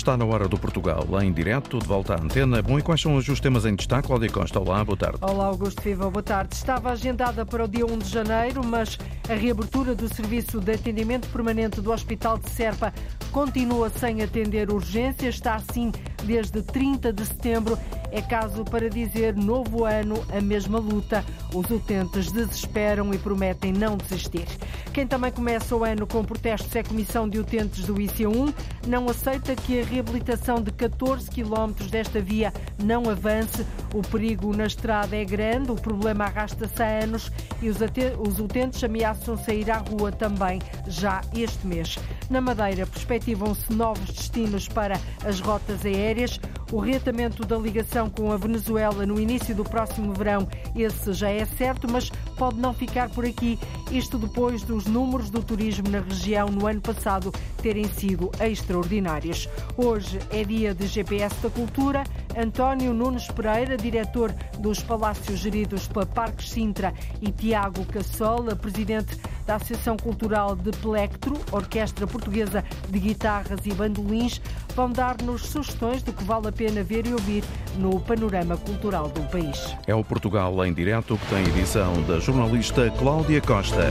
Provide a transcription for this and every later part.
Está na hora do Portugal, em direto, de volta à antena. Bom, e quais são os temas em destaque? Cláudia Costa, olá, boa tarde. Olá, Augusto Viva, boa tarde. Estava agendada para o dia 1 de janeiro, mas a reabertura do serviço de atendimento permanente do Hospital de Serpa continua sem atender urgências. Está assim desde 30 de setembro. É caso para dizer novo ano, a mesma luta. Os utentes desesperam e prometem não desistir. Quem também começa o ano com protestos é a Comissão de Utentes do IC1. Não aceita que a reabilitação de 14 quilómetros desta via não avance. O perigo na estrada é grande, o problema arrasta-se há anos e os utentes ameaçam sair à rua também já este mês. Na Madeira, perspectivam-se novos destinos para as rotas aéreas férias o reatamento da ligação com a Venezuela no início do próximo verão, esse já é certo, mas pode não ficar por aqui. Isto depois dos números do turismo na região no ano passado terem sido extraordinários. Hoje é dia de GPS da Cultura. António Nunes Pereira, diretor dos Palácios geridos pela Parques Sintra, e Tiago Cassola, presidente da Associação Cultural de Plectro, Orquestra Portuguesa de Guitarras e Bandolins, vão dar-nos sugestões do que vale a pena ver e ouvir no panorama cultural do país. É o Portugal em direto que tem edição da jornalista Cláudia Costa.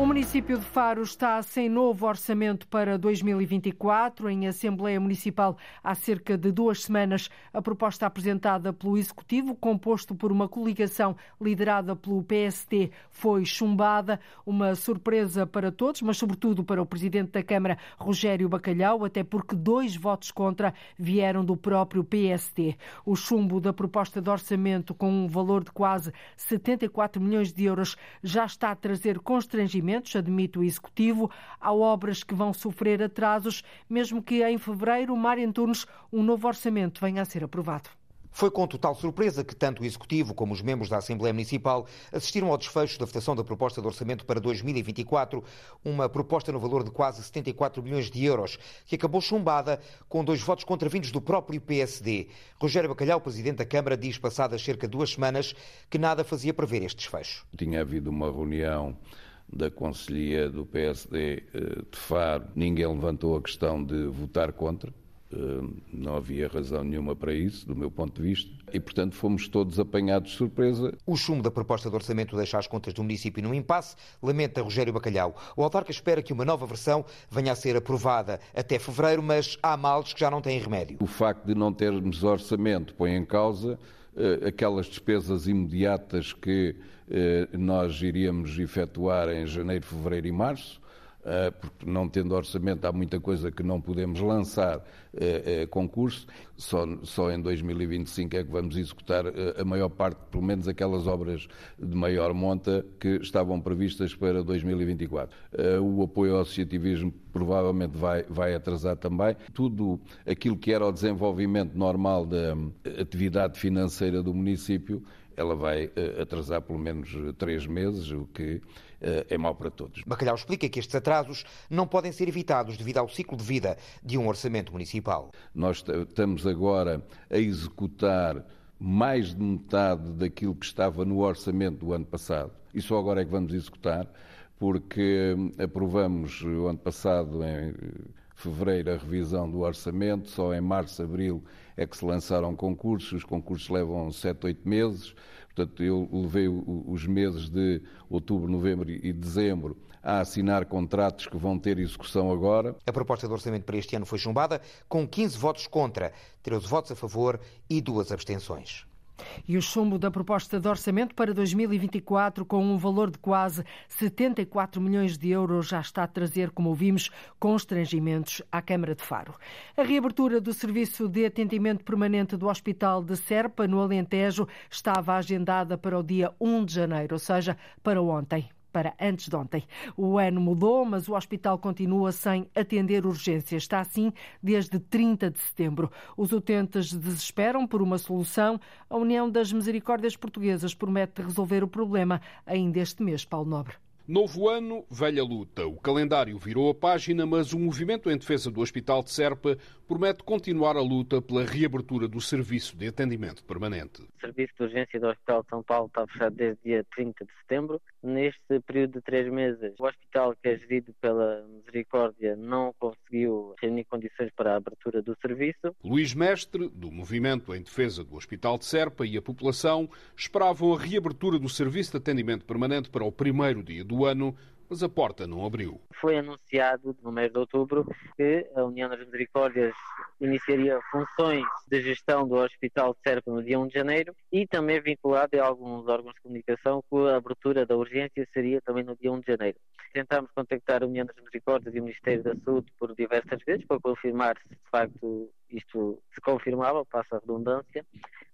O município de Faro está sem novo orçamento para 2024. Em Assembleia Municipal, há cerca de duas semanas, a proposta apresentada pelo Executivo, composto por uma coligação liderada pelo PST, foi chumbada. Uma surpresa para todos, mas sobretudo para o Presidente da Câmara, Rogério Bacalhau, até porque dois votos contra vieram do próprio PST. O chumbo da proposta de orçamento, com um valor de quase 74 milhões de euros, já está a trazer constrangimento admite o Executivo. Há obras que vão sofrer atrasos, mesmo que em fevereiro, Mário Antunes, um novo orçamento venha a ser aprovado. Foi com total surpresa que tanto o Executivo como os membros da Assembleia Municipal assistiram ao desfecho da votação da proposta de orçamento para 2024, uma proposta no valor de quase 74 milhões de euros, que acabou chumbada com dois votos contravindos do próprio PSD. Rogério Bacalhau, Presidente da Câmara, diz passadas cerca de duas semanas que nada fazia prever este desfecho. Tinha havido uma reunião da Conselhia do PSD eh, de Faro, ninguém levantou a questão de votar contra. Eh, não havia razão nenhuma para isso, do meu ponto de vista, e, portanto, fomos todos apanhados de surpresa. O chumbo da proposta de orçamento deixa as contas do município num impasse, lamenta Rogério Bacalhau. O autarca espera que uma nova versão venha a ser aprovada até fevereiro, mas há males que já não têm remédio. O facto de não termos orçamento põe em causa uh, aquelas despesas imediatas que eh, nós iríamos efetuar em janeiro, fevereiro e março, eh, porque não tendo orçamento há muita coisa que não podemos lançar eh, concurso. Só, só em 2025 é que vamos executar a maior parte, pelo menos aquelas obras de maior monta que estavam previstas para 2024. O apoio ao associativismo provavelmente vai, vai atrasar também. Tudo aquilo que era o desenvolvimento normal da atividade financeira do município ela vai eh, atrasar pelo menos eh, três meses, o que eh, é mau para todos. Bacalhau explica que estes atrasos não podem ser evitados devido ao ciclo de vida de um orçamento municipal. Nós estamos agora a executar mais de metade daquilo que estava no orçamento do ano passado. E só agora é que vamos executar, porque aprovamos o ano passado, em fevereiro, a revisão do orçamento, só em março, abril é que se lançaram concursos, os concursos levam sete, oito meses, portanto eu levei os meses de outubro, novembro e dezembro a assinar contratos que vão ter execução agora. A proposta de orçamento para este ano foi chumbada com 15 votos contra, 13 votos a favor e duas abstenções. E o chumbo da proposta de orçamento para 2024, com um valor de quase 74 milhões de euros, já está a trazer, como ouvimos, constrangimentos à Câmara de Faro. A reabertura do serviço de atendimento permanente do Hospital de Serpa, no Alentejo, estava agendada para o dia 1 de janeiro, ou seja, para ontem para antes de ontem. O ano mudou, mas o hospital continua sem atender urgências. Está assim desde 30 de setembro. Os utentes desesperam por uma solução. A União das Misericórdias Portuguesas promete resolver o problema ainda este mês, Paulo Nobre. Novo ano, velha luta. O calendário virou a página, mas o movimento em defesa do Hospital de Serpa promete continuar a luta pela reabertura do serviço de atendimento permanente. O serviço de urgência do Hospital de São Paulo está fechado desde dia 30 de setembro. Neste período de três meses, o hospital que é gerido pela Misericórdia não conseguiu reunir condições para a abertura do serviço. Luís Mestre, do Movimento em Defesa do Hospital de Serpa e a população esperavam a reabertura do serviço de atendimento permanente para o primeiro dia do ano, mas a porta não abriu. Foi anunciado no mês de outubro que a União das Misericórdias iniciaria funções de gestão do Hospital de Serpa no dia 1 de janeiro e também vinculado a alguns órgãos de comunicação que a abertura da urgência seria também no dia 1 de janeiro. Tentámos contactar a União das Misericórdias e o Ministério da Saúde por diversas vezes para confirmar se de facto isto se confirmava, passa a redundância,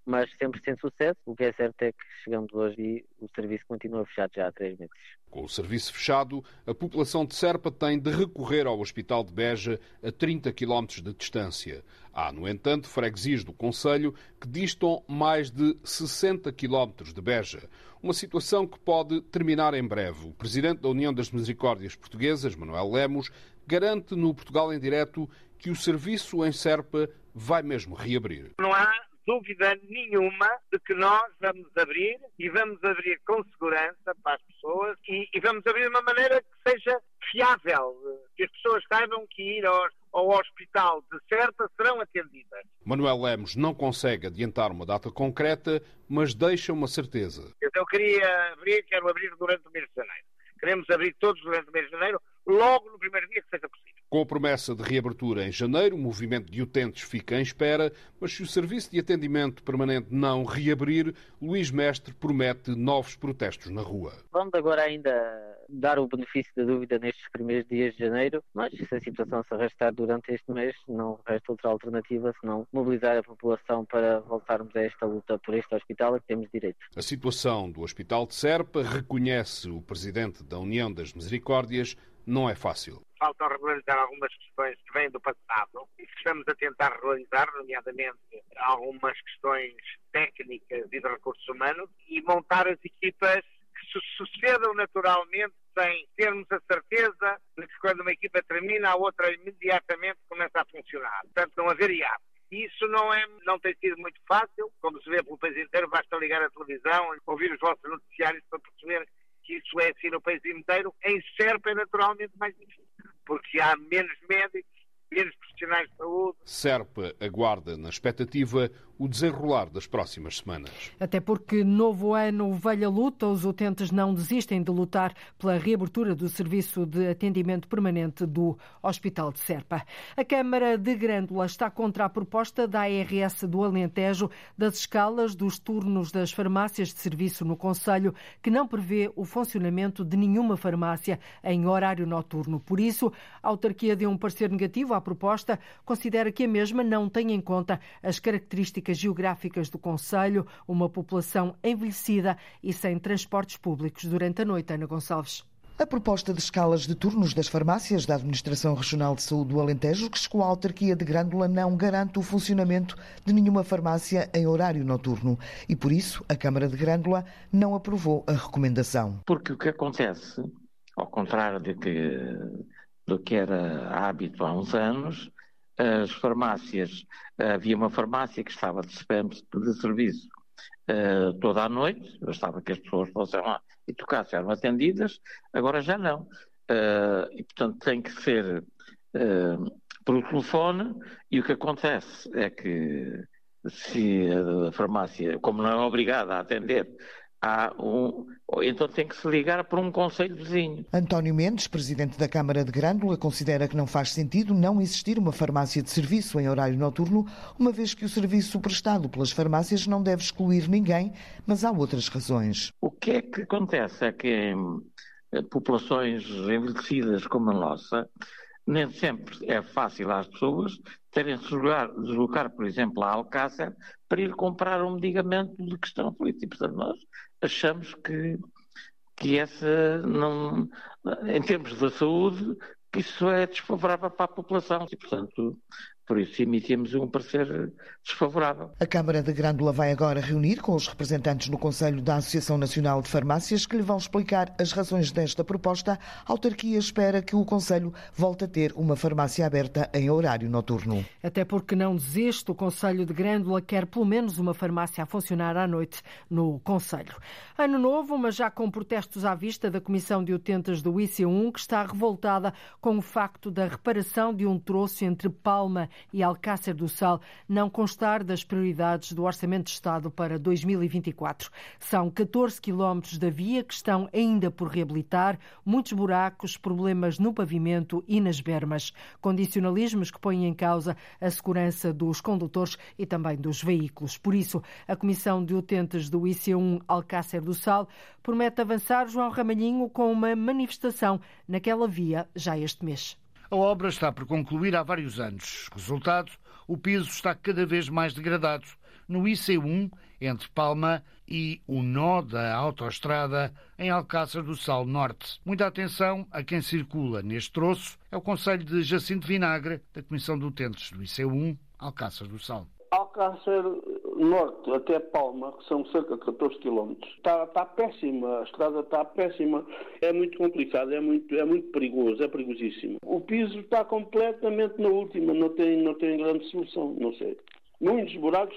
mas sempre sem sucesso. O que é certo é que chegamos hoje e o serviço continua fechado já há três meses. Com o serviço fechado, a população de Serpa tem de recorrer ao Hospital de Beja a 30 km de distância. Há, no entanto, freguesias do Conselho que distam mais de 60 km de Beja. Uma situação que pode terminar em breve. O presidente da União das Misericórdias Portuguesas, Manuel Lemos, garante no Portugal em Direto que o serviço em Serpa vai mesmo reabrir. Não há dúvida nenhuma de que nós vamos abrir e vamos abrir com segurança para as pessoas e, e vamos abrir de uma maneira que seja fiável, que as pessoas saibam que ir ao, ao hospital de Serpa serão atendidas. Manuel Lemos não consegue adiantar uma data concreta, mas deixa uma certeza. Eu queria abrir, quero abrir durante o mês de janeiro. Queremos abrir todos durante o mês de janeiro, logo no primeiro dia que seja possível. Com a promessa de reabertura em janeiro, o movimento de utentes fica em espera, mas se o serviço de atendimento permanente não reabrir, Luís Mestre promete novos protestos na rua. Vamos agora ainda dar o benefício da dúvida nestes primeiros dias de janeiro, mas se a situação se arrastar durante este mês, não resta outra alternativa senão mobilizar a população para voltarmos a esta luta por este hospital a que temos direito. A situação do Hospital de Serpa, reconhece o presidente da União das Misericórdias, não é fácil faltam regularizar algumas questões que vêm do passado e que estamos a tentar regularizar, nomeadamente algumas questões técnicas e de recursos humanos, e montar as equipas que sucedam naturalmente sem termos a certeza de que quando uma equipa termina, a outra imediatamente começa a funcionar. Portanto, não haver hiato. Isso não, é, não tem sido muito fácil, como se vê pelo país inteiro, basta ligar a televisão, ouvir os vossos noticiários para perceber que isso é assim no país inteiro. Em Serpa é naturalmente mais difícil porque há menos médicos, menos profissionais de saúde. Serpa aguarda na expectativa o desenrolar das próximas semanas. Até porque novo ano, velha luta, os utentes não desistem de lutar pela reabertura do serviço de atendimento permanente do Hospital de Serpa. A Câmara de Grândola está contra a proposta da ARS do Alentejo das escalas dos turnos das farmácias de serviço no Conselho, que não prevê o funcionamento de nenhuma farmácia em horário noturno. Por isso, a autarquia deu um parecer negativo à proposta, considera que a mesma não tem em conta as características características geográficas do Conselho, uma população envelhecida e sem transportes públicos durante a noite. Ana Gonçalves. A proposta de escalas de turnos das farmácias da Administração Regional de Saúde do Alentejo, que chegou à autarquia de Grândola, não garante o funcionamento de nenhuma farmácia em horário noturno. E por isso, a Câmara de Grândola não aprovou a recomendação. Porque o que acontece, ao contrário de que, do que era hábito há uns anos, as farmácias, havia uma farmácia que estava de, de serviço uh, toda a noite, bastava que as pessoas fossem lá e tocassem, eram atendidas, agora já não. Uh, e, portanto, tem que ser uh, por telefone, e o que acontece é que se a farmácia, como não é obrigada a atender um, então tem que se ligar para um conselho vizinho. António Mendes, presidente da Câmara de Grândola, considera que não faz sentido não existir uma farmácia de serviço em horário noturno, uma vez que o serviço prestado pelas farmácias não deve excluir ninguém, mas há outras razões. O que é que acontece é que em eh, populações envelhecidas como a nossa, nem sempre é fácil às pessoas terem de deslocar, deslocar, por exemplo, a Alcácer para ir comprar um medicamento de questão política. Portanto, nós achamos que, que essa, não, em termos da saúde, que isso é desfavorável para a população e, portanto, Por isso emitimos um parecer desfavorável. A Câmara de Grândola vai agora reunir com os representantes no Conselho da Associação Nacional de Farmácias que lhe vão explicar as razões desta proposta. A autarquia espera que o Conselho volte a ter uma farmácia aberta em horário noturno. Até porque não desiste, o Conselho de Grândola quer pelo menos uma farmácia a funcionar à noite no Conselho. Ano novo, mas já com protestos à vista da Comissão de Utentes do IC1, que está revoltada com o facto da reparação de um troço entre Palma e Alcácer do Sal não constar das prioridades do Orçamento de Estado para 2024. São 14 quilómetros da via que estão ainda por reabilitar, muitos buracos, problemas no pavimento e nas bermas, condicionalismos que põem em causa a segurança dos condutores e também dos veículos. Por isso, a Comissão de Utentes do IC1 Alcácer do Sal promete avançar João Ramalhinho com uma manifestação naquela via já este mês. A obra está por concluir há vários anos. Resultado, o piso está cada vez mais degradado. No IC1, entre Palma e o nó da autoestrada em Alcácer do Sal Norte. Muita atenção a quem circula neste troço é o Conselho de Jacinto Vinagre, da Comissão de Utentes do IC1, Alcácer do Sal. Alcácer Norte até Palma, que são cerca de 14 quilómetros, está, está péssima, a estrada está péssima, é muito complicado, é muito, é muito perigoso, é perigosíssimo. O piso está completamente na última, não tem, não tem grande solução, não sei muitos buracos,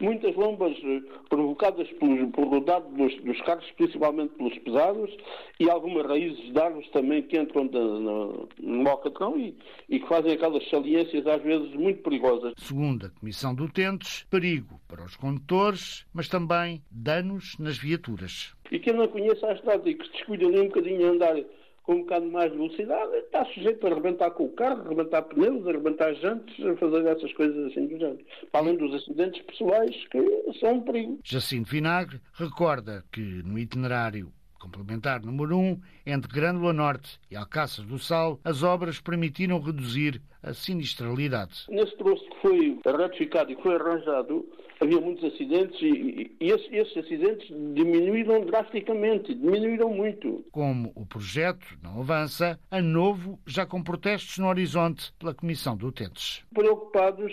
muitas lombas eh, provocadas pelo, pelo rodado dos, dos, carros, principalmente pelos pesados, e algumas raízes de árvores também que entram no, no alcatrão e, e, que fazem aquelas saliências às vezes muito perigosas. Segundo a Comissão de Utentes, perigo para os condutores, mas também danos nas viaturas. E quem não conhece a estrada e que se descuida ali um bocadinho a andar com um bocado mais de velocidade, está sujeito a arrebentar com o carro, arrebentar pneus, arrebentar jantes, a fazer essas coisas assim do género. Além dos acidentes pessoais que são um perigo. Jacinto Vinagre recorda que no itinerário complementar número 1, um, entre Grândola Norte e Alcácer do Sal, as obras permitiram reduzir a sinistralidade. Nesse troço que foi ratificado e foi arranjado, havia muitos acidentes e, e esses, esses, acidentes diminuíram drasticamente, diminuíram muito. Como o projeto não avança, a novo já com protestos no horizonte pela Comissão de Utentes. Preocupados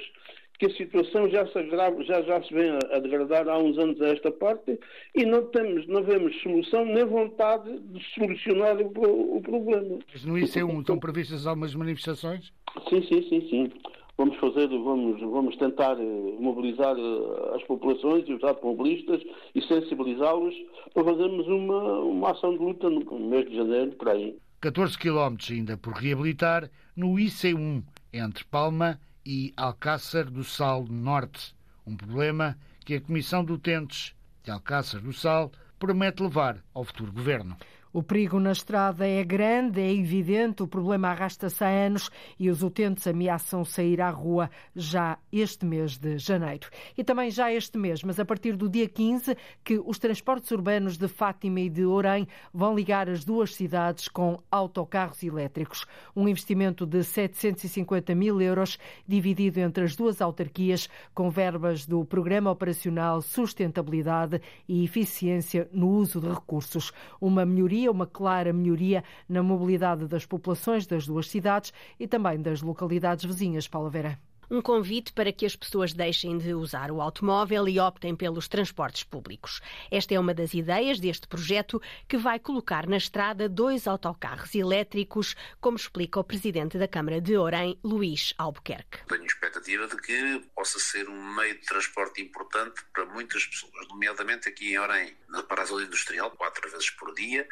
que a situação já se, agrava, já, já se vem a, degradar há uns anos a esta parte e não, temos, não vemos solução nem vontade de solucionar o, o problema. Mas no IC1 estão previstas algumas manifestações? Sim, sim, sim, sim. Vamos fazer, vamos, vamos tentar eh, mobilizar eh, as populações e os automobilistas e sensibilizá-los para fazermos uma, uma ação de luta no mês de janeiro, por aí. 14 quilómetros ainda por reabilitar no IC1 entre Palma e Alcácer do Sal Norte. Um problema que a Comissão de Utentes de Alcácer do Sal promete levar ao futuro governo. O perigo na estrada é grande, é evidente, o problema arrasta-se há anos e os utentes ameaçam sair à rua já este mês de janeiro. E também já este mês, mas a partir do dia 15, que os transportes urbanos de Fátima e de Orém vão ligar as duas cidades com autocarros elétricos. Um investimento de 750 mil euros, dividido entre as duas autarquias, com verbas do Programa Operacional Sustentabilidade e Eficiência no Uso de Recursos. Uma melhoria uma clara melhoria na mobilidade das populações das duas cidades e também das localidades vizinhas. Paula Vera um convite para que as pessoas deixem de usar o automóvel e optem pelos transportes públicos. Esta é uma das ideias deste projeto que vai colocar na estrada dois autocarros elétricos, como explica o presidente da Câmara de Orem, Luís Albuquerque. Tenho expectativa de que possa ser um meio de transporte importante para muitas pessoas, nomeadamente aqui em Orem, na parada industrial, quatro vezes por dia,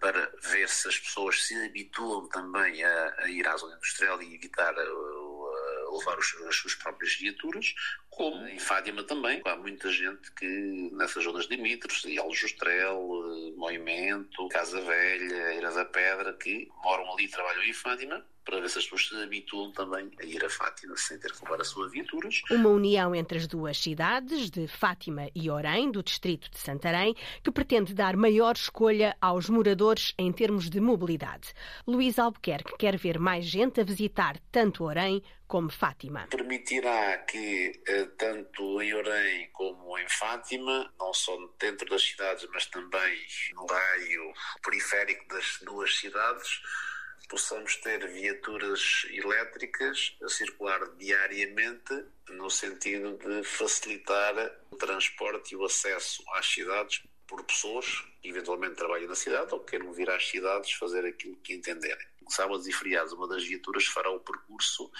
para ver se as pessoas se habituam também a, a ir à zona industrial e evitar o levar os, as suas próprias viaturas, como em Fátima também. Há muita gente que nessas zonas de Mitros, e Aljustrel, eh, Moimento, Casa Velha, Eira da Pedra, que moram ali e trabalham em Fátima, para ver se as pessoas se habituam também a ir a Fátima sem ter que levar as suas viaturas. Uma união entre as duas cidades, de Fátima e Orém, do distrito de Santarém, que pretende dar maior escolha aos moradores em termos de mobilidade. Luís Albuquerque quer ver mais gente a visitar tanto Orém como Fátima. Permitirá que eh, tanto em Orém como em Fátima, não só dentro das cidades, mas também no raio periférico das duas cidades, possamos ter viaturas elétricas a circular diariamente no sentido de facilitar o transporte e o acesso às cidades por pessoas que eventualmente trabalham na cidade ou queiram vir às cidades fazer aquilo que entenderem. Sábados e feriados, uma das viaturas fará o percurso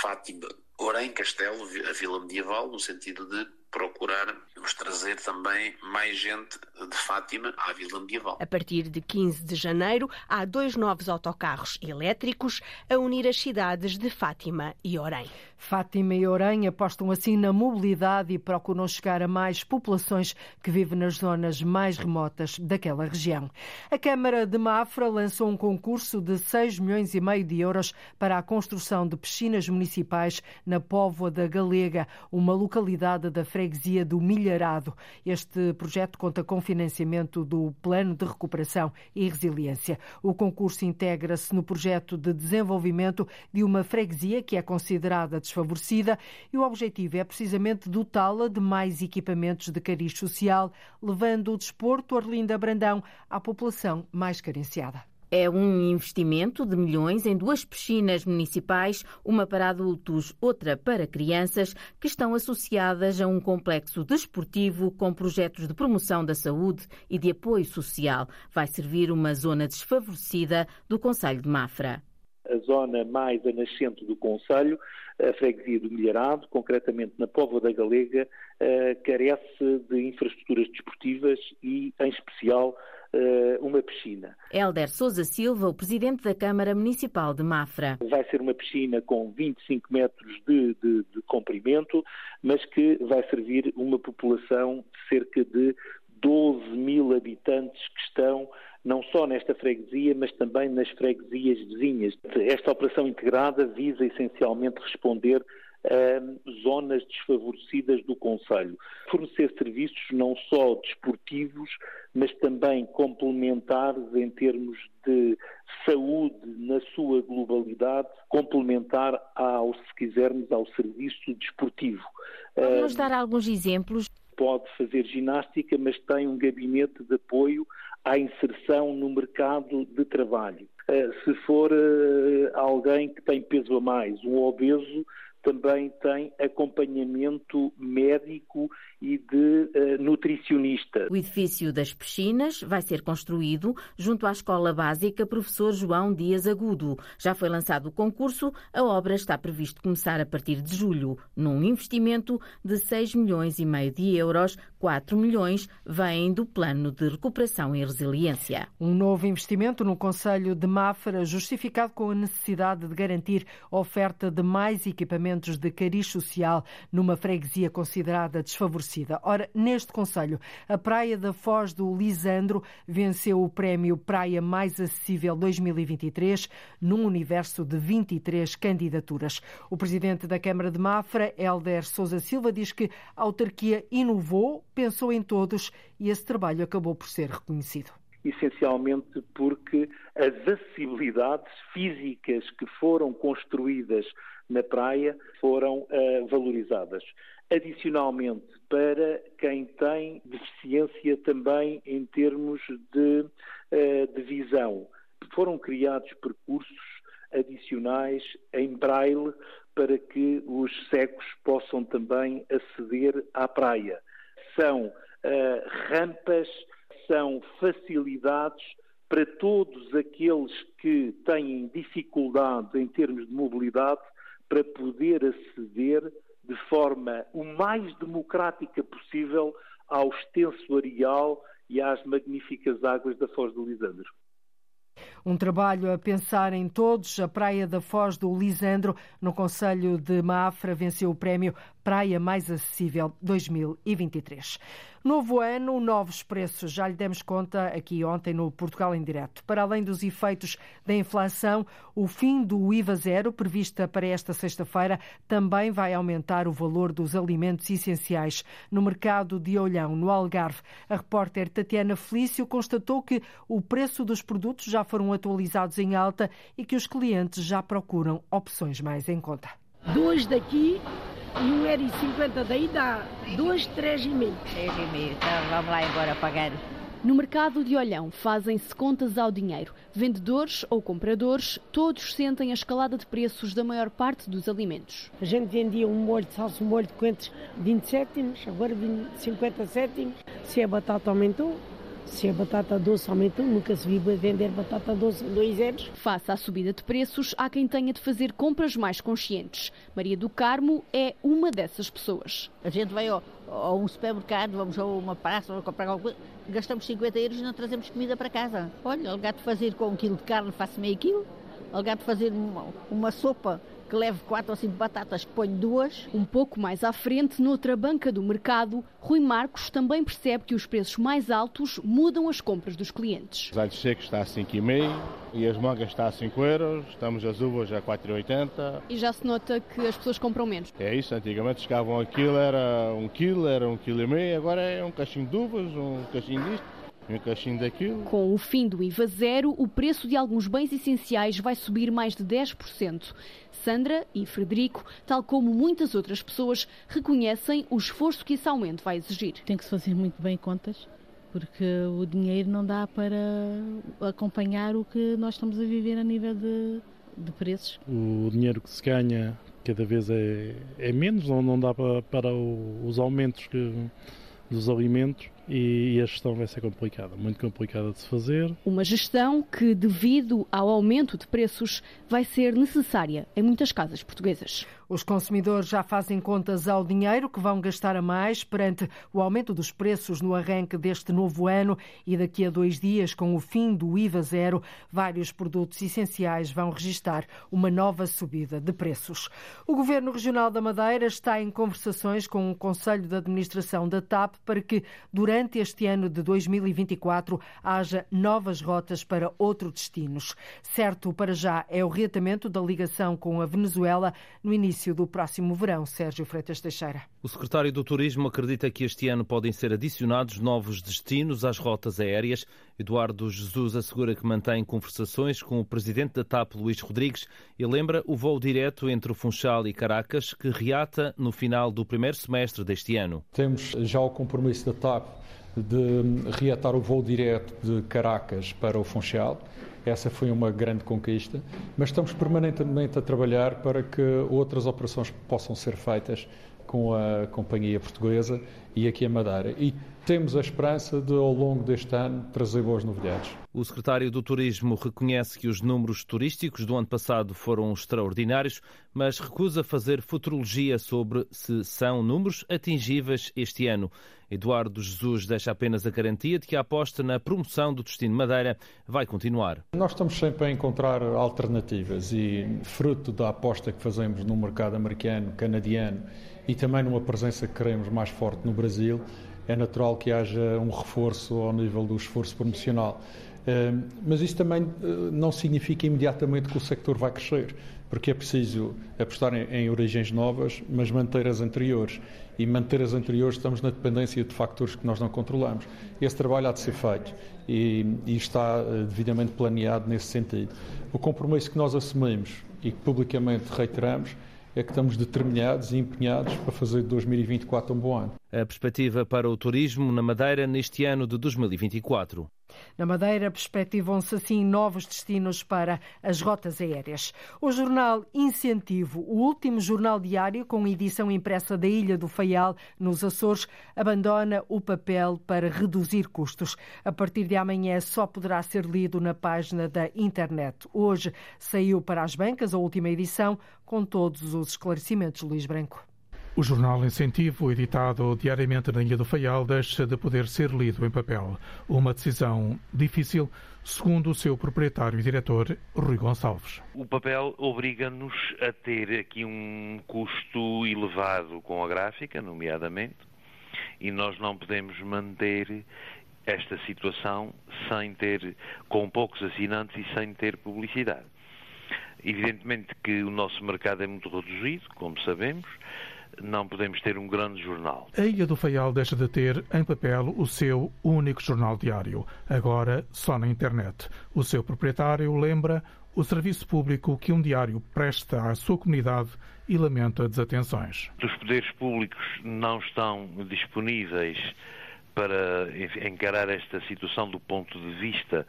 Fátima, Orem, Castelo, a Vila Medieval, no sentido de procurarmos trazer também mais gente de Fátima à Vila Medieval. A partir de 15 de janeiro, há dois novos autocarros elétricos a unir as cidades de Fátima e Orem. Fátima e Orem apostam assim na mobilidade e procuram chegar a mais populações que vivem nas zonas mais remotas daquela região. A Câmara de Mafra lançou um concurso de 6 milhões e meio de euros para a construção de piscinas municipais na Póvoa da Galega, uma localidade da freguesia do Milharado. Este projeto conta com financiamento do Plano de Recuperação e Resiliência. O concurso integra-se no projeto de desenvolvimento de uma freguesia que é considerada desfavorecida e o objetivo é precisamente dotá-la de mais equipamentos de cariz social, levando o desporto Orlinda Brandão à população mais carenciada. É um investimento de milhões em duas piscinas municipais, uma para adultos, outra para crianças, que estão associadas a um complexo desportivo com projetos de promoção da saúde e de apoio social. Vai servir uma zona desfavorecida do Conselho de Mafra. A zona mais a nascente do Conselho, a freguesia do Milharado, concretamente na Póvoa da Galega, eh, carece de infraestruturas desportivas e, em especial, eh, uma piscina. Helder Souza Silva, o presidente da Câmara Municipal de Mafra. Vai ser uma piscina com 25 metros de, de, de comprimento, mas que vai servir uma população de cerca de 12 mil habitantes que estão não só nesta freguesia, mas também nas freguesias vizinhas. Esta operação integrada visa essencialmente responder zonas desfavorecidas do Conselho. Fornecer serviços não só desportivos, mas também complementares em termos de saúde na sua globalidade, complementar ao, se quisermos, ao serviço desportivo. Vamos dar alguns exemplos? Pode fazer ginástica, mas tem um gabinete de apoio à inserção no mercado de trabalho. Uh, se for uh, alguém que tem peso a mais, um obeso, também tem acompanhamento médico e de uh, nutricionista. O edifício das piscinas vai ser construído junto à Escola Básica Professor João Dias Agudo. Já foi lançado o concurso, a obra está previsto começar a partir de julho, num investimento de 6 milhões e meio de euros, 4 milhões vêm do Plano de Recuperação e Resiliência. Um novo investimento no Conselho de Mafra, justificado com a necessidade de garantir oferta de mais equipamentos de cariz social numa freguesia considerada desfavorecida. Ora, neste Conselho, a Praia da Foz do Lisandro venceu o prémio Praia Mais Acessível 2023 num universo de 23 candidaturas. O presidente da Câmara de Mafra, Helder Souza Silva, diz que a autarquia inovou, pensou em todos e esse trabalho acabou por ser reconhecido essencialmente porque as acessibilidades físicas que foram construídas na praia foram uh, valorizadas. Adicionalmente, para quem tem deficiência também em termos de, uh, de visão, foram criados percursos adicionais em braille para que os cegos possam também aceder à praia. São uh, rampas, são facilidades para todos aqueles que têm dificuldade em termos de mobilidade para poder aceder de forma o mais democrática possível ao extenso areal e às magníficas águas da Foz do Lisandro. Um trabalho a pensar em todos. A Praia da Foz do Lisandro, no Conselho de Mafra, venceu o prémio Praia Mais Acessível 2023. Novo ano, novos preços. Já lhe demos conta aqui ontem no Portugal em Direto. Para além dos efeitos da inflação, o fim do IVA zero, prevista para esta sexta-feira, também vai aumentar o valor dos alimentos essenciais. No mercado de Olhão, no Algarve, a repórter Tatiana Felício constatou que o preço dos produtos já foram atualizados em alta e que os clientes já procuram opções mais em conta. Dois daqui e um euro e cinquenta daí dá dois, três e meio. Três e meio, então vamos lá embora pagar. No mercado de Olhão fazem-se contas ao dinheiro. Vendedores ou compradores, todos sentem a escalada de preços da maior parte dos alimentos. A gente vendia um molho de salsa, um molho de coentros 20 cêntimos, agora 20, 50 cêntimos. Se a batata aumentou, se a batata doce aumentou, nunca se viu vender batata doce a 2 euros. Face à subida de preços, há quem tenha de fazer compras mais conscientes. Maria do Carmo é uma dessas pessoas. A gente vai ao, a um supermercado, vamos a uma praça, vamos comprar alguma coisa, gastamos 50 euros e não trazemos comida para casa. Olha, ao gato fazer com um quilo de carne, faço meio quilo. Ao gato fazer uma, uma sopa que leve quatro ou cinco batatas, que ponho duas. Um pouco mais à frente, noutra banca do mercado, Rui Marcos também percebe que os preços mais altos mudam as compras dos clientes. Os alhos secos está a 5,5 e as mangas está a 5 euros, estamos as uvas a 4,80. E já se nota que as pessoas compram menos? É isso, antigamente chegavam aquilo, era um quilo, era um quilo e meio, agora é um cachinho de uvas, um cachinho disto um caixinho daquilo. Com o fim do IVA zero, o preço de alguns bens essenciais vai subir mais de 10%. Sandra e Frederico, tal como muitas outras pessoas, reconhecem o esforço que esse aumento vai exigir. Tem que se fazer muito bem contas, porque o dinheiro não dá para acompanhar o que nós estamos a viver a nível de, de preços. O dinheiro que se ganha cada vez é, é menos, não, não dá para, para os aumentos que, dos alimentos e a gestão vai ser complicada, muito complicada de se fazer. Uma gestão que, devido ao aumento de preços, vai ser necessária em muitas casas portuguesas. Os consumidores já fazem contas ao dinheiro que vão gastar a mais perante o aumento dos preços no arranque deste novo ano e daqui a dois dias, com o fim do IVA zero, vários produtos essenciais vão registrar uma nova subida de preços. O Governo Regional da Madeira está em conversações com o Conselho de Administração da TAP para que, durante este ano de 2024, haja novas rotas para outros destinos. Certo para já é o reatamento da ligação com a Venezuela no início início do próximo verão. Sérgio Freitas Teixeira. O secretário do Turismo acredita que este ano podem ser adicionados novos destinos às rotas aéreas. Eduardo Jesus assegura que mantém conversações com o presidente da TAP, Luís Rodrigues, e lembra o voo direto entre o Funchal e Caracas, que reata no final do primeiro semestre deste ano. Temos já o compromisso da TAP de reatar o voo direto de Caracas para o Funchal. Essa foi uma grande conquista, mas estamos permanentemente a trabalhar para que outras operações possam ser feitas com a companhia portuguesa e aqui a Madeira. E temos a esperança de, ao longo deste ano, trazer boas novidades. O secretário do Turismo reconhece que os números turísticos do ano passado foram extraordinários, mas recusa fazer futurologia sobre se são números atingíveis este ano. Eduardo Jesus deixa apenas a garantia de que a aposta na promoção do destino Madeira vai continuar. Nós estamos sempre a encontrar alternativas e, fruto da aposta que fazemos no mercado americano, canadiano e também numa presença que queremos mais forte no Brasil, é natural que haja um reforço ao nível do esforço promocional. Eh, mas isso também eh, não significa imediatamente que o sector vai crescer, porque é preciso apostar em origens novas, mas manter as anteriores. E manter as anteriores estamos na dependência de fatores que nós não controlamos. Esse trabalho há de ser feito e, e está eh, devidamente planeado nesse sentido. O compromisso que nós assumimos e que publicamente reiteramos é que estamos determinados e empenhados para fazer de 2024 um bom ano. A perspectiva para o turismo na Madeira neste ano de 2024. Na Madeira, perspectivam-se assim novos destinos para as rotas aéreas. O jornal Incentivo, o último jornal diário com edição impressa da Ilha do Faial, nos Açores, abandona o papel para reduzir custos. A partir de amanhã só poderá ser lido na página da internet. Hoje saiu para as bancas a última edição, com todos os esclarecimentos, Luís Branco. O jornal Incentivo, editado diariamente na Ilha do Faial, deixa de poder ser lido em papel. Uma decisão difícil, segundo o seu proprietário e diretor, Rui Gonçalves. O papel obriga-nos a ter aqui um custo elevado com a gráfica, nomeadamente, e nós não podemos manter esta situação sem ter, com poucos assinantes e sem ter publicidade. Evidentemente que o nosso mercado é muito reduzido, como sabemos, não podemos ter um grande jornal. A Ilha do Faial deixa de ter em papel o seu único jornal diário, agora só na internet. O seu proprietário lembra o serviço público que um diário presta à sua comunidade e lamenta desatenções. Os poderes públicos não estão disponíveis para encarar esta situação do ponto de vista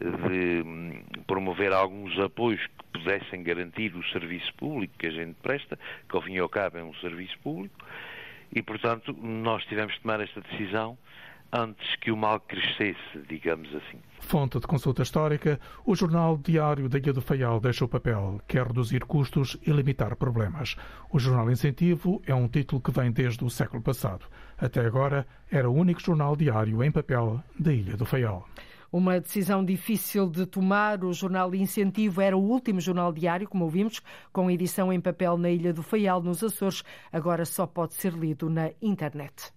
de hum, promover alguns apoios que pudessem garantir o serviço público que a gente presta, que ao fim e ao cabo é um serviço público, e portanto nós tivemos de tomar esta decisão antes que o mal crescesse, digamos assim. Fonte de consulta histórica, o jornal Diário da Ilha do Faial deixa o papel, quer reduzir custos e limitar problemas. O jornal Incentivo é um título que vem desde o século passado. Até agora, era o único jornal diário em papel da Ilha do Faial. Uma decisão difícil de tomar. O jornal Incentivo era o último jornal diário, como ouvimos, com edição em papel na Ilha do Faial, nos Açores. Agora só pode ser lido na internet.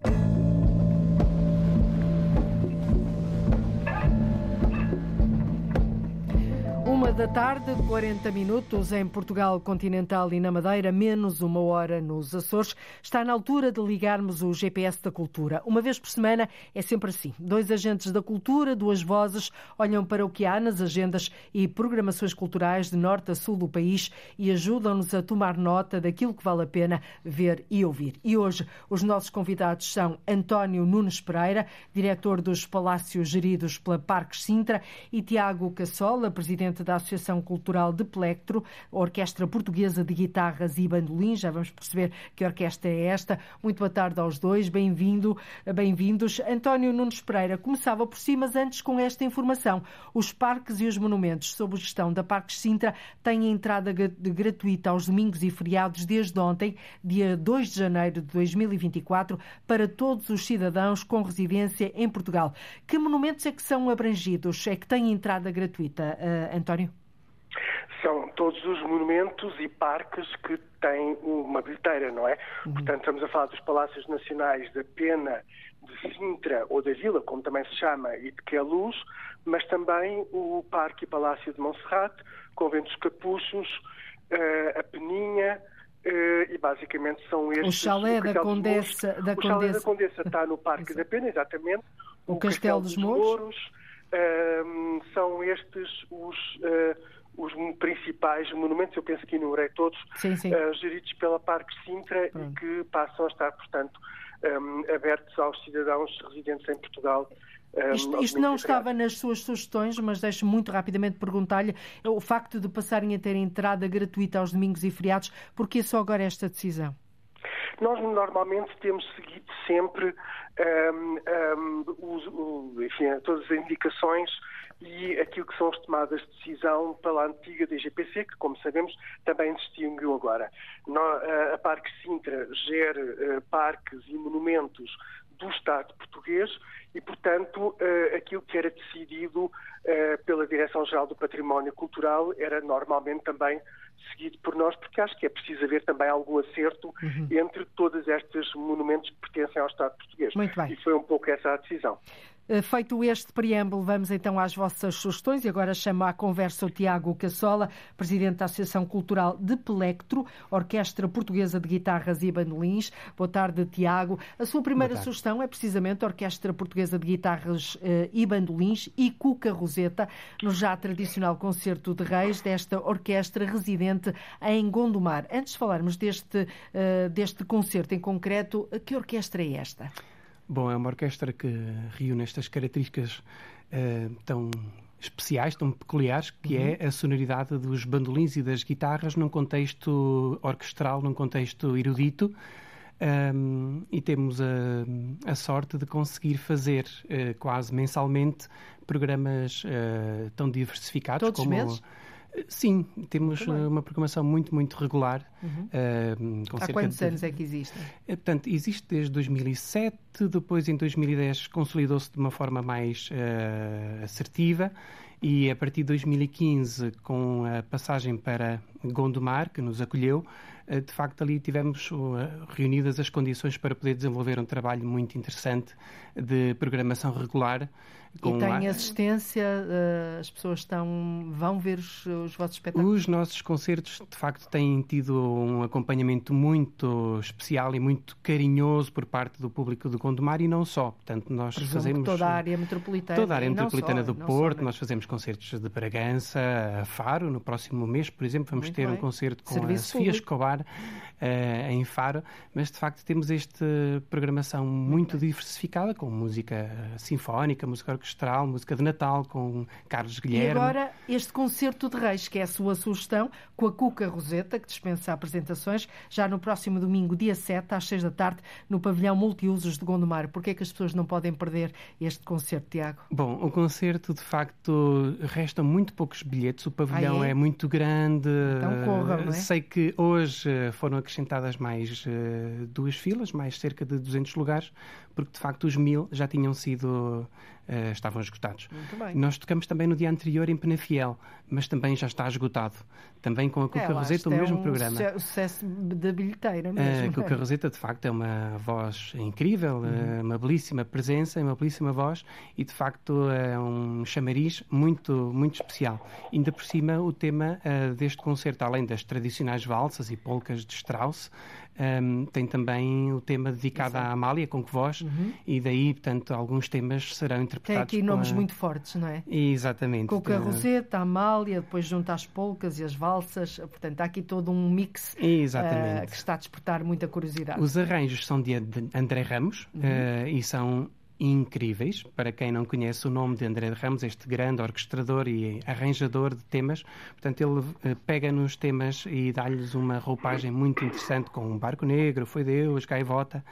Da tarde, 40 minutos em Portugal continental e na Madeira, menos uma hora nos Açores. Está na altura de ligarmos o GPS da cultura. Uma vez por semana é sempre assim. Dois agentes da cultura, duas vozes, olham para o que há nas agendas e programações culturais de norte a sul do país e ajudam-nos a tomar nota daquilo que vale a pena ver e ouvir. E hoje os nossos convidados são António Nunes Pereira, diretor dos Palácios geridos pela Parques Sintra, e Tiago Cassola, presidente da da Associação Cultural de Plectro, Orquestra Portuguesa de Guitarras e Bandolim. Já vamos perceber que orquestra é esta. Muito boa tarde aos dois, bem-vindo, bem-vindos. António Nunes Pereira começava por si, mas antes com esta informação. Os parques e os monumentos sob gestão da Parques Sintra têm entrada gratuita aos domingos e feriados desde ontem, dia 2 de janeiro de 2024, para todos os cidadãos com residência em Portugal. Que monumentos é que são abrangidos, é que têm entrada gratuita, uh, António? São todos os monumentos e parques que têm uma bilheteira, não é? Uhum. Portanto, estamos a falar dos Palácios Nacionais da Pena, de Sintra ou da Vila, como também se chama, e de Queluz, mas também o Parque e Palácio de Monserrate, Conventos Capuchos, uh, a Peninha, Uh, e basicamente são estes. O chalé da Condessa, da O chalé da Condessa está no Parque da Pena, exatamente. O, o Castelo, Castelo, dos Mouros. Mouros uh, são estes os, uh, os principais monumentos, eu penso que enumerei todos, sim, sim. Uh, geridos pela Parque Sintra e que passam a estar, portanto, um, abertos aos cidadãos residentes em Portugal. Um, isto, isto não estava nas suas sugestões, mas deixo muito rapidamente perguntar-lhe o facto de passarem a ter entrada gratuita aos domingos e feriados, porque só agora esta decisão? Nós normalmente temos seguido sempre um, um, os, enfim, todas as indicações e aquilo que são as tomadas de decisão pela antiga DGPC, que, como sabemos, também distinguiu agora. A Parque Sintra gera uh, parques e monumentos do Estado português e, portanto, uh, aquilo que era decidido uh, pela Direção-Geral do Património Cultural era normalmente também seguido por nós, porque acho que é preciso haver também algum acerto uhum. entre todos estes monumentos que pertencem ao Estado português. Muito bem. E foi um pouco essa a decisão. Eh, feito este preâmbulo, vamos então às vossas sugestões e agora chamo à conversa o Tiago Cassola, presidente da Associação Cultural de Pelectro, Orquestra Portuguesa de Guitarras e Bandolins. Boa tarde, Tiago. A sua primeira sugestão é precisamente a Orquestra Portuguesa de Guitarras uh, e Bandolins e Cuca Roseta, no já tradicional concerto de reis desta orquestra residente em Gondomar. Antes de falarmos deste, uh, deste concerto em concreto, que orquestra é esta? Bom, é uma orquestra que reúne estas características uh, tão especiais, tão peculiares, que uhum. é a sonoridade dos bandolins e das guitarras num contexto orquestral, num contexto erudito. Um, e temos a, a, sorte de conseguir fazer uh, quase mensalmente programas uh, tão diversificados Todos como. Meses? Sim, temos uma programação muito, muito regular. Uhum. Uh, Há quantos de... anos é que existe? É, portanto, existe desde 2007, depois em 2010 consolidou-se de uma forma mais uh, assertiva e a partir de 2015, com a passagem para Gondomar, que nos acolheu, de facto ali tivemos reunidas as condições para poder desenvolver um trabalho muito interessante de programação regular e tem assistência, eh, as pessoas estão, vão ver os, os vossos espetáculos? Os nossos concertos, de facto, têm tido um acompanhamento muito especial e muito carinhoso por parte do público do Gondomar e não só. Portanto, nós Presumo fazemos... toda a área metropolitana. Toda a área metropolitana só, do Porto, só, nós fazemos concertos de Bragança, a Faro, no próximo mês, por exemplo, vamos muito ter bem. um concerto com Serviço a Sofia público. Escobar em Faro, mas de facto temos esta programação muito diversificada, com música sinfónica, música orquestral, música de Natal, com Carlos Guilherme. E agora este concerto de Reis, que é a sua sugestão, com a Cuca Roseta, que dispensa apresentações, já no próximo domingo, dia 7, às 6 da tarde, no pavilhão multiusos de Gondomar. Por que é que as pessoas não podem perder este concerto, Tiago? Bom, o concerto, de facto, restam muito poucos bilhetes, o pavilhão ah, é? é? muito grande. Então corram, não é? Sei que hoje foram acrescentadas mais uh, duas filas, mais cerca de 200 lugares, porque de facto os mil já tinham sido uh, estavam esgotados. Nós tocamos também no dia anterior em Penafiel, mas também já está esgotado. Também com a Cuca é, Roseta, o mesmo é um programa. sucesso da bilheteira mesmo. A Cuca Roseta, de facto, é uma voz incrível, uhum. uma belíssima presença, uma belíssima voz e, de facto, é um chamariz muito, muito especial. Ainda por cima, o tema uh, deste concerto, além das tradicionais valsas e polcas de Strauss, um, tem também o tema dedicado Sim. à Amália, com que voz, uhum. e daí, portanto, alguns temas serão interpretados. Tem aqui nomes a... muito fortes, não é? Exatamente. Com a Roseta, a Amália, depois junto às polcas e as valsas, portanto, há aqui todo um mix uh, que está a despertar muita curiosidade. Os arranjos são de André Ramos uhum. uh, e são incríveis. Para quem não conhece o nome de André Ramos, este grande orquestrador e arranjador de temas, portanto, ele eh, pega nos temas e dá-lhes uma roupagem muito interessante com um barco negro, foi Deus, gaivota,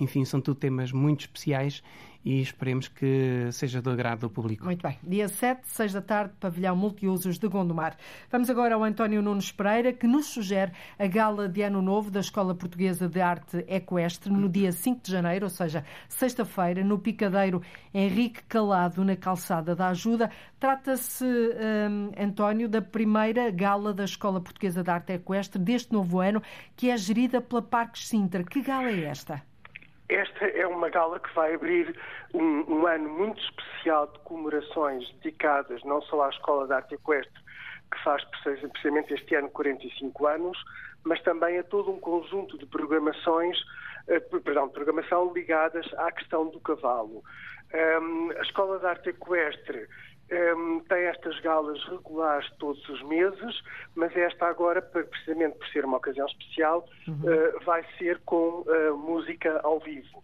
enfim, são tudo temas muito especiais e esperemos que seja do agrado do público. Muito bem. Dia 7, 6 da tarde, pavilhão multiusos de Gondomar. Vamos agora ao António Nunes Pereira, que nos sugere a gala de Ano Novo da Escola Portuguesa de Arte Equestre no dia 5 de janeiro, ou seja, sexta-feira, no Picadeiro Henrique Calado, na Calçada da Ajuda. Trata-se, um, António, da primeira gala da Escola Portuguesa de Arte Equestre deste novo ano, que é gerida pela Parques Sintra. Que gala é esta? Esta é uma gala que vai abrir um, um, ano muito especial de comemorações dedicadas não só à Escola de Arte Equestre, que faz precisamente este ano 45 anos, mas também a todo um conjunto de programações, eh, perdão, programação ligadas à questão do cavalo. Um, a Escola de Arte Equestre um, tem estas galas regulares todos os meses, mas esta agora, precisamente por ser uma ocasião especial, uhum. uh, vai ser com uh, música ao vivo.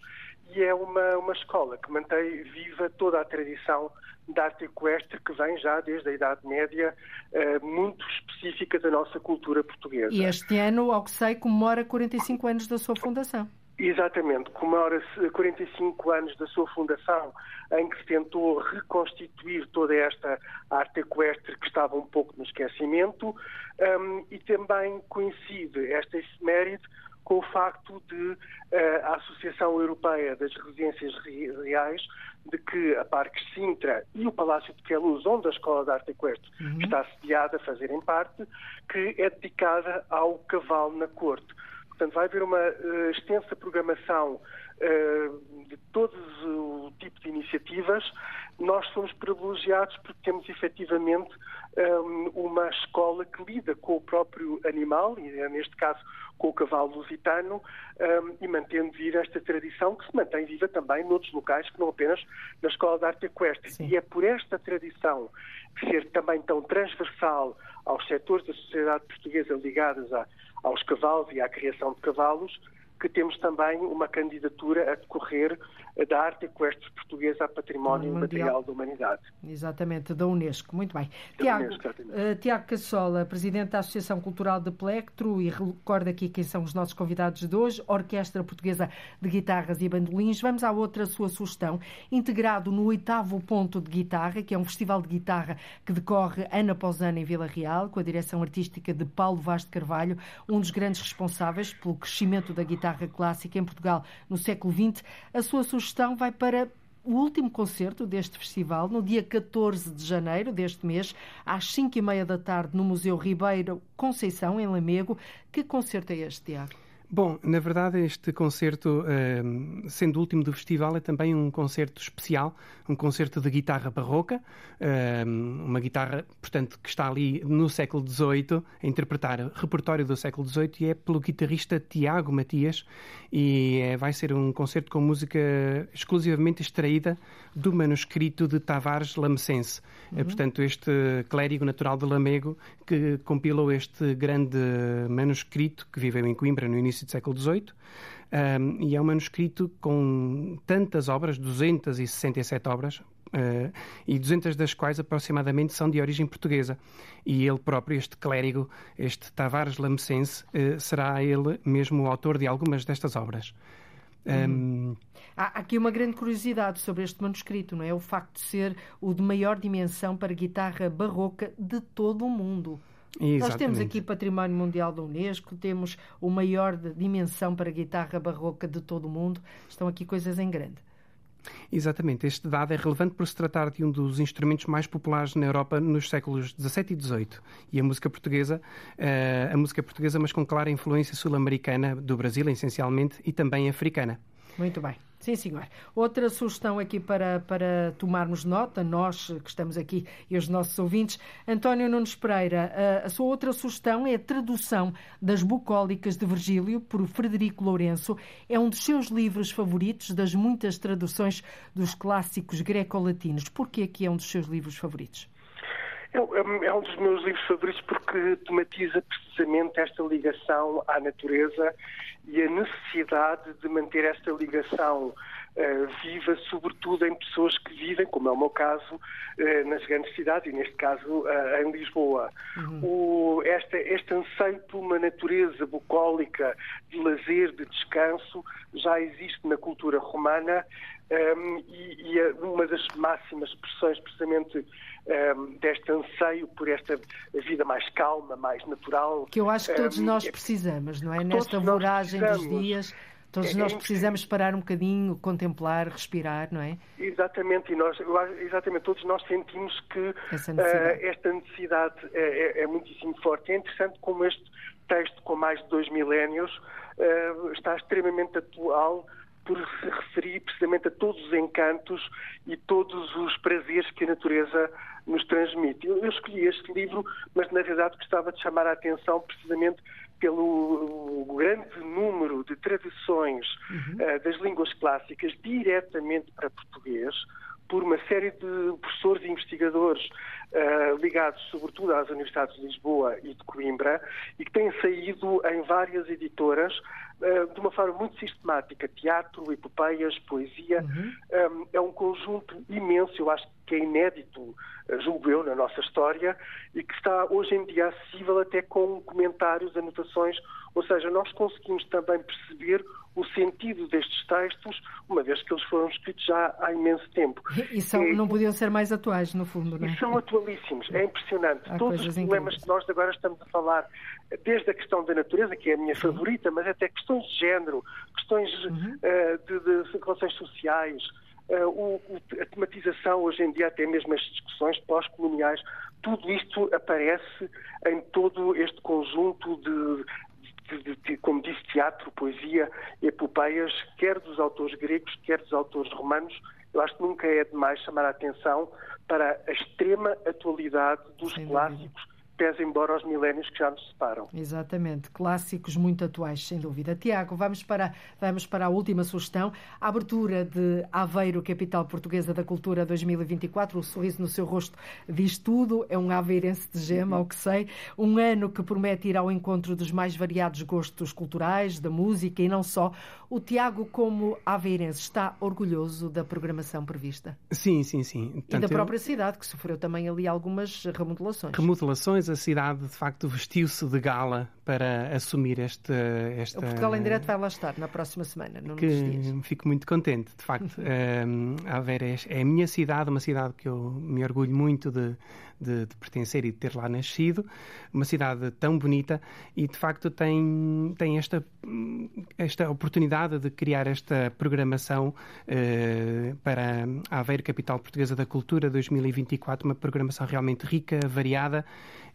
E é uma, uma escola que mantém viva toda a tradição da arte equestre que vem já desde a Idade Média, uh, muito específica da nossa cultura portuguesa. E este ano, ao que sei, comemora 45 anos da sua fundação. Exatamente, comemora-se 45 anos da sua fundação, em que se tentou reconstituir toda esta arte equestre que estava um pouco no esquecimento, um, e também coincide esta efeméride com o facto de uh, a Associação Europeia das Residências Reais, de que a Parque Sintra e o Palácio de Queluz, onde a Escola de Arte Equestre uhum. está sediada, fazerem parte, que é dedicada ao cavalo na corte. Portanto, vai haver uma uh, extensa programação uh, de todo o tipo de iniciativas. Nós somos privilegiados porque temos efetivamente um, eh, uma escola que lida com o próprio animal, e neste caso com o cavalo lusitano, um, e mantendo viva esta tradição que se mantém viva também noutros locais que não apenas na Escola de Arte Equestre. E é por esta tradição ser também tão transversal aos setores da sociedade portuguesa ligados a aos cavalos e à criação de cavalos, que temos também uma candidatura a decorrer da arte equestre portuguesa a património material da humanidade. Exatamente, da Unesco. Muito bem. Tiago, Unesco, uh, Tiago Cassola, Presidente da Associação Cultural de Plectro, e recorda aqui quem são os nossos convidados de hoje, Orquestra Portuguesa de Guitarras e Bandolins. Vamos à outra sua sugestão, integrado no oitavo ponto de guitarra, que é um festival de guitarra que decorre ano após ano em Vila Real, com a direção artística de Paulo Vaz de Carvalho, um dos grandes responsáveis pelo crescimento da guitarra clássica em Portugal no século XX. A sua sugestão sugestão vai para o último concerto deste festival, no dia 14 de janeiro deste mês, às 5 e meia da tarde, no Museu Ribeiro Conceição, em Lamego. Que concerto é este, Tiago? Bom, na verdade, este concerto, ehm, sendo o último do festival, é também um concerto especial, um concerto de guitarra barroca, ehm, uma guitarra, portanto, que está ali no século XVIII, a interpretar repertório do século XVIII, e é pelo guitarrista Tiago Matias, e é, vai ser um concerto com música exclusivamente extraída do manuscrito de Tavares Lamecense. É, uhum. portanto, este clérigo natural de Lamego que compilou este grande manuscrito, que viveu em Coimbra no início início do século XVIII, um, e é um manuscrito com tantas obras, 267 obras, uh, e 200 das quais aproximadamente são de origem portuguesa. E ele próprio, este clérigo, este Tavares Lamecense, uh, será ele mesmo o autor de algumas destas obras. Um... Há aqui uma grande curiosidade sobre este manuscrito, não é? O facto de ser o de maior dimensão para guitarra barroca de todo o mundo. Exatamente. Nós temos aqui Património Mundial da Unesco, temos o maior dimensão para guitarra barroca de todo o mundo. Estão aqui coisas em grande. Exatamente. Este dado é relevante por se tratar de um dos instrumentos mais populares na Europa nos séculos XVII e XVIII. E a música portuguesa, eh, a música portuguesa, mas com clara influência sul-americana, do Brasil essencialmente, e também africana. Muito bem. Sim, senhor. Outra sugestão aqui para, para tomarmos nota, nós que estamos aqui e os nossos ouvintes. António Nunes Pereira, a, a sua outra sugestão é a tradução das Bucólicas de Virgílio por Frederico Lourenço. É um dos seus livros favoritos, das muitas traduções dos clássicos greco-latinos. Por que é um dos seus livros favoritos? É, é, é um dos meus livros favoritos porque tematiza precisamente esta ligação à natureza e a necessidade de manter esta ligação uh, viva, sobretudo em pessoas que vivem, como é o meu caso, uh, nas grandes cidades e, neste caso, uh, em Lisboa. Uhum. O, esta, este anseio por uma natureza bucólica de lazer, de descanso, já existe na cultura romana um, e, e, é uma das máximas expressões, precisamente, um, deste anseio por esta vida mais calma, mais natural. Que eu acho que todos um, nós precisamos, não é? Nesta voragem dos dias. Todos é, nós é precisamos parar um bocadinho, contemplar, respirar, não é? Exatamente, e nós, exatamente, todos nós sentimos que necessidade. Uh, esta necessidade é, é, é, muitíssimo forte. É interessante como este texto, com mais de dois milénios, uh, está extremamente atual por se referir precisamente a todos os encantos e todos os prazeres que a natureza nos transmite. Eu, escolhi este livro, mas na verdade gostava de chamar a atenção precisamente pelo grande número de traduções uhum. uh, das línguas clássicas diretamente para português, por uma série de professores e investigadores uh, ligados sobretudo às universidades de Lisboa e de Coimbra e que têm saído em várias editoras uh, de uma forma muito sistemática. Teatro, epopeias, poesia. Uhum. Um, é um conjunto imenso, eu acho que é inédito, uh, julgo eu, na nossa história e que está hoje em dia acessível até com comentários, anotações, ou seja, nós conseguimos também perceber o sentido destes textos, uma vez que eles foram escritos já há imenso tempo. E são, é, não podiam ser mais atuais, no fundo, não é? E são atualíssimos, é impressionante. Há Todos os problemas incríveis. que nós agora estamos a falar, desde a questão da natureza, que é a minha favorita, mas até questões de género, questões uhum. uh, de, de, relações sociais, o, a tematização hoje em dia, até mesmo as discussões pós-coloniais, tudo isto aparece em todo este conjunto de, de, de, como disse, teatro, poesia, epopeias, quer dos autores gregos, quer dos autores romanos. Eu acho que nunca é demais chamar a atenção para a extrema atualidade dos Sem clássicos pese embora os milénios que já nos separam. Exatamente, clássicos muito atuais, sem dúvida. Tiago, vamos para, vamos para a última sugestão. A abertura de Aveiro, capital portuguesa da cultura 2024, o sorriso no seu rosto diz tudo, é um aveirense de gema, ao que sei. Um ano que promete ir ao encontro dos mais variados gostos culturais, da música e não só. O Tiago, como aveirense, está orgulhoso da programação prevista? Sim, sim, sim. Portanto, e da própria eu... cidade, que sofreu também ali algumas remodelações. Remodelações, a cidade de facto vestiu-se de gala para assumir este, esta. O Portugal em Direto vai lá estar na próxima semana, não que Fico muito contente, de facto. um, a Aveira é, é a minha cidade, uma cidade que eu me orgulho muito de, de, de, pertencer e de ter lá nascido, uma cidade tão bonita e de facto tem, tem esta, esta oportunidade de criar esta programação uh, para a Aveiro Capital Portuguesa da Cultura 2024, uma programação realmente rica, variada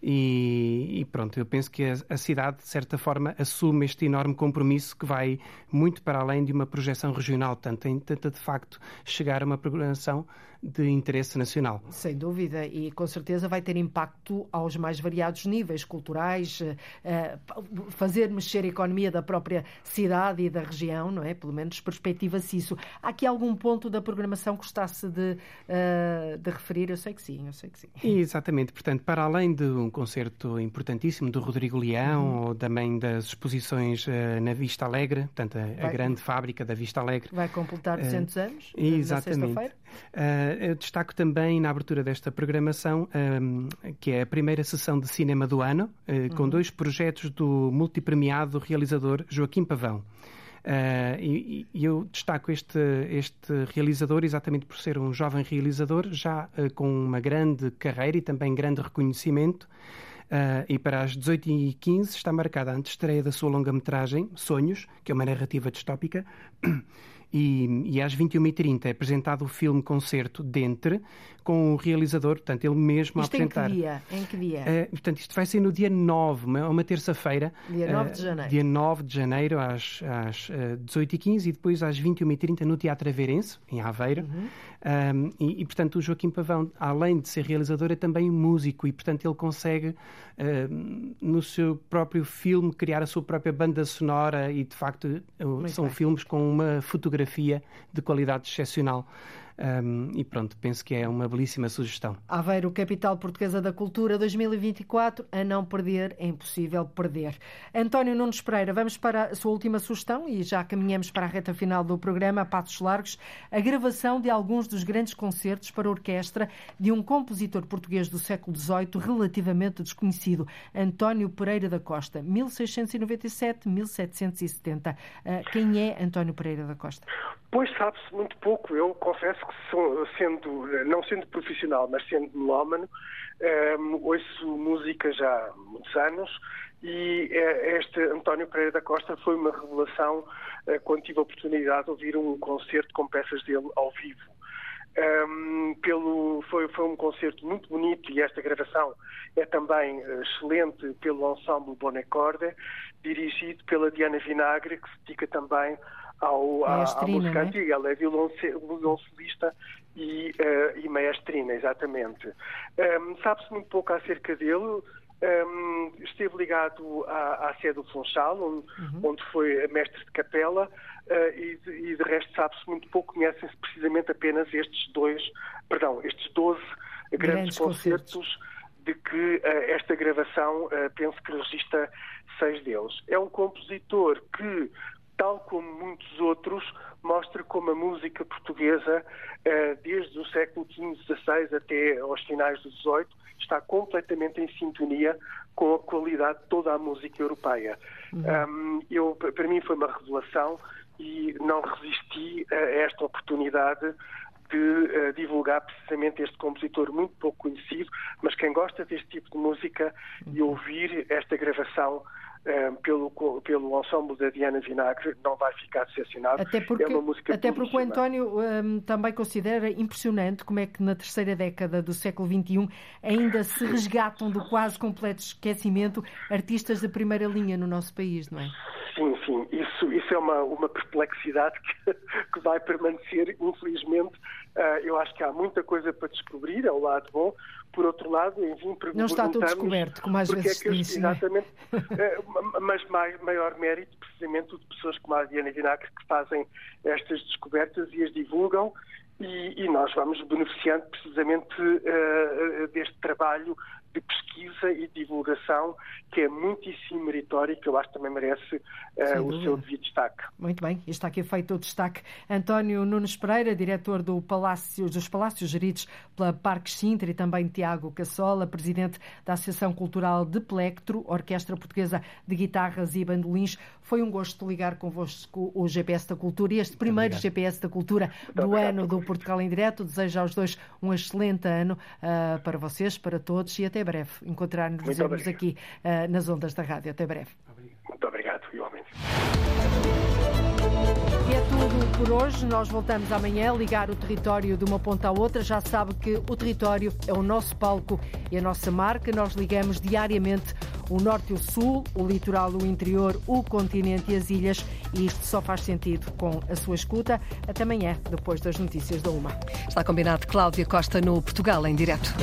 E, e, pronto, eu penso que a, a, cidade, de certa forma, assume este enorme compromisso que vai muito para além de uma projeção regional. Portanto, tenta de facto chegar a uma programação de interesse nacional. Sem dúvida, e com certeza vai ter impacto aos mais variados níveis culturais, eh, eh, fazer mexer a economia da própria cidade e da região, não é? Pelo menos perspectiva-se isso. Há aqui algum ponto da programação que gostasse de, eh, de referir? Eu sei que sim, eu sei que sim. Exatamente, portanto, para além de um concerto importantíssimo do Rodrigo Leão, uhum. ou também das exposições na Vista Alegre, portanto, a, grande fábrica da Vista Alegre. Vai completar 200 uh, anos, exatamente. Uh, destaco também na abertura desta programação um, que é a primeira sessão de cinema do ano, uh, uhum. com dois projetos do multipremiado realizador Joaquim Pavão. Uh, e, e, eu destaco este, este realizador exatamente por ser um jovem realizador, já uh, com uma grande carreira e também grande reconhecimento. Uh, e para as 18h15 está marcada a antestreia da sua longa-metragem, Sonhos, que é uma narrativa distópica. E, e às 21h30 é apresentado o filme Concerto Dentre, com o realizador, portanto, ele mesmo isto a apresentar. Em que dia? Em que dia? Uh, portanto, isto vai ser no dia 9, uma, uma terça-feira. Dia 9 de janeiro. Uh, dia 9 de janeiro, às, às uh, eh, 18h15 e depois às 21h30 no Teatro Aveirense, em Aveiro. Uhum. Um, e, e, portanto, o Joaquim Pavão, além de ser realizador, é também músico e, portanto, ele consegue, uh, no seu próprio filme, criar a sua própria banda sonora e, de facto, Muito são bem. filmes com uma fotografia de qualidade excepcional. Um, e pronto, penso que é uma belíssima sugestão. Aveiro, capital portuguesa da cultura 2024, a não perder, é impossível perder. António Nunes Pereira, vamos para a sua última sugestão e já caminhamos para a reta final do programa, a passos largos, a gravação de alguns dos grandes concertos para orquestra de um compositor português do século XVIII relativamente desconhecido, António Pereira da Costa, 1697-1770. Ah, quem é António Pereira da Costa? Pois sabe-se muito pouco. Eu confesso que, sendo, não sendo profissional, mas sendo melómano, um, ehm, ouço música já há muitos anos e eh, este António Pereira da Costa foi uma revelação uh, quando tive a oportunidade de ouvir um concerto com peças dele ao vivo. Um, ehm, pelo, foi, foi, um concerto muito bonito e esta gravação é também excelente pelo ensemble Bonecorda, dirigido pela Diana Vinagre, que se dedica também ao, à, à, música é? antiga. Ela é violoncelista e, uh, e maestrina, exatamente. Um, Sabe-se muito pouco acerca dele. Um, esteve ligado à, à sede do Funchal, onde, uhum. onde foi mestre de capela, uh, e, e, de resto sabe-se muito pouco, conhecem-se precisamente apenas estes dois, perdão, estes 12 grandes, grandes concertos, concertos, de que uh, esta gravação uh, penso que registra seis deles. É um compositor que tal como muitos outros, mostra como a música portuguesa, eh, desde o século XV, XVI até aos finais do XVIII, está completamente em sintonia com a qualidade de toda a música europeia. Uhum. eu, para mim foi uma revelação e não resisti a esta oportunidade de uh, divulgar precisamente este compositor muito pouco conhecido, mas quem gosta deste tipo de música uhum. e ouvir esta gravação eh, pelo, pelo ensemble da Diana Vinagre não vai ficar decepcionado. Até porque, é uma música até porque o António um, ehm, também considera impressionante como é que na terceira década do século XXI ainda se resgatam do quase completo esquecimento artistas de primeira linha no nosso país, não é? Sim, sim. Isso, isso é uma, uma perplexidade que, que vai permanecer, infelizmente. Uh, eu acho que há muita coisa para descobrir, é o lado bom. Por outro lado, enfim, Não está tudo descoberto, como às vezes é que, diz, Exatamente, uh, mas mais, maior mérito precisamente de pessoas como a Diana Vinacre que fazem estas descobertas e as divulgam e, e nós vamos beneficiando precisamente uh, deste trabalho de pesquisa e divulgação que é muitíssimo meritório e que eu acho também merece uh, o seu devido destaque. Muito bem, está aqui feito o destaque. António Nunes Pereira, diretor do Palácio, dos Palácios Geridos pela Parque Sintra e também Tiago Cassola, presidente da Associação Cultural de Plectro, Orquestra Portuguesa de Guitarras e Bandolins. Foi um gosto ligar convosco o GPS da Cultura e este primeiro GPS da Cultura do obrigado. ano do Portugal em Direto. Desejo aos dois um excelente ano uh, para vocês, para todos e até breve. Encontrar-nos aqui uh, nas ondas da rádio. Até breve. Muito obrigado, igualmente. E é tudo por hoje. Nós voltamos amanhã a ligar o território de uma ponta à outra. Já sabe que o território é o nosso palco e a nossa marca. Nós ligamos diariamente o norte e o sul, o litoral, o interior, o continente e as ilhas. E isto só faz sentido com a sua escuta. Até amanhã, depois das notícias da UMA. Está combinado Cláudia Costa no Portugal em direto.